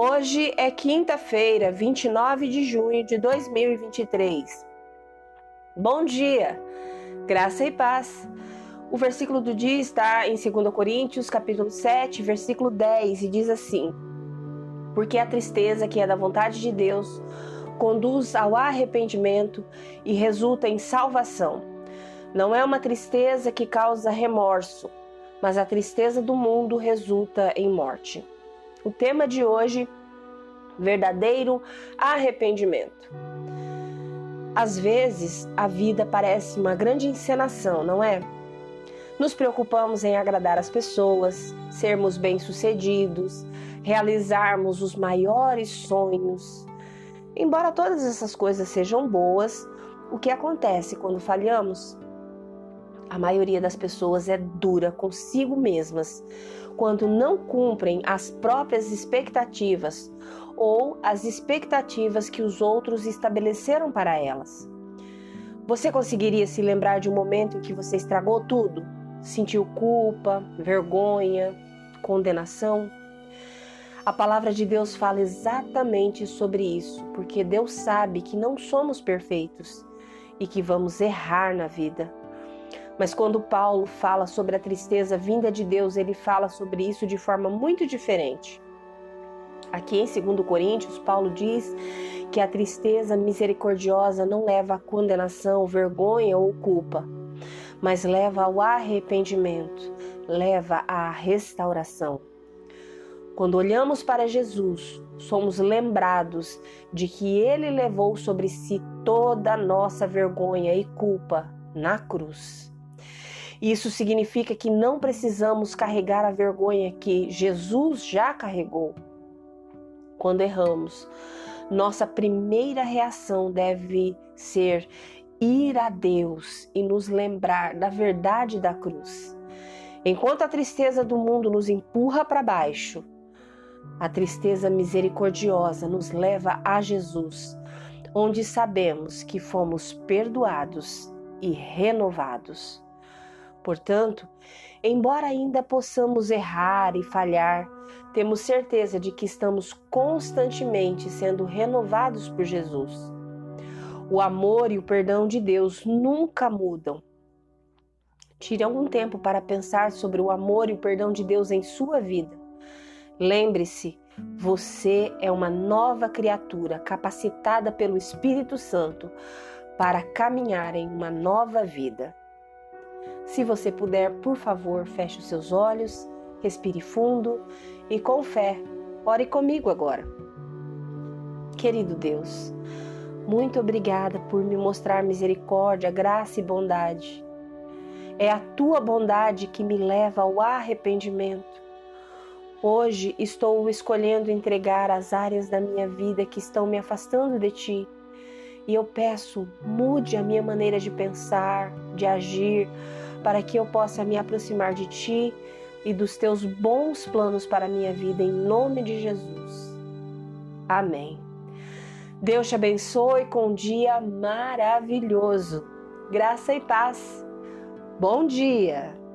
Hoje é quinta-feira, 29 de junho de 2023. Bom dia, graça e paz. O versículo do dia está em 2 Coríntios, capítulo 7, versículo 10, e diz assim: Porque a tristeza que é da vontade de Deus conduz ao arrependimento e resulta em salvação. Não é uma tristeza que causa remorso, mas a tristeza do mundo resulta em morte. O tema de hoje: verdadeiro arrependimento. Às vezes, a vida parece uma grande encenação, não é? Nos preocupamos em agradar as pessoas, sermos bem-sucedidos, realizarmos os maiores sonhos. Embora todas essas coisas sejam boas, o que acontece quando falhamos? A maioria das pessoas é dura consigo mesmas quando não cumprem as próprias expectativas ou as expectativas que os outros estabeleceram para elas. Você conseguiria se lembrar de um momento em que você estragou tudo? Sentiu culpa, vergonha, condenação? A palavra de Deus fala exatamente sobre isso, porque Deus sabe que não somos perfeitos e que vamos errar na vida. Mas quando Paulo fala sobre a tristeza vinda de Deus, ele fala sobre isso de forma muito diferente. Aqui em 2 Coríntios, Paulo diz que a tristeza misericordiosa não leva à condenação, vergonha ou culpa, mas leva ao arrependimento, leva à restauração. Quando olhamos para Jesus, somos lembrados de que ele levou sobre si toda a nossa vergonha e culpa na cruz. Isso significa que não precisamos carregar a vergonha que Jesus já carregou. Quando erramos, nossa primeira reação deve ser ir a Deus e nos lembrar da verdade da cruz. Enquanto a tristeza do mundo nos empurra para baixo, a tristeza misericordiosa nos leva a Jesus, onde sabemos que fomos perdoados e renovados. Portanto, embora ainda possamos errar e falhar, temos certeza de que estamos constantemente sendo renovados por Jesus. O amor e o perdão de Deus nunca mudam. Tire algum tempo para pensar sobre o amor e o perdão de Deus em sua vida. Lembre-se, você é uma nova criatura capacitada pelo Espírito Santo para caminhar em uma nova vida. Se você puder, por favor, feche os seus olhos, respire fundo e com fé, ore comigo agora. Querido Deus, muito obrigada por me mostrar misericórdia, graça e bondade. É a tua bondade que me leva ao arrependimento. Hoje estou escolhendo entregar as áreas da minha vida que estão me afastando de ti. E eu peço, mude a minha maneira de pensar, de agir, para que eu possa me aproximar de Ti e dos Teus bons planos para a minha vida, em nome de Jesus. Amém. Deus te abençoe com um dia maravilhoso. Graça e paz. Bom dia!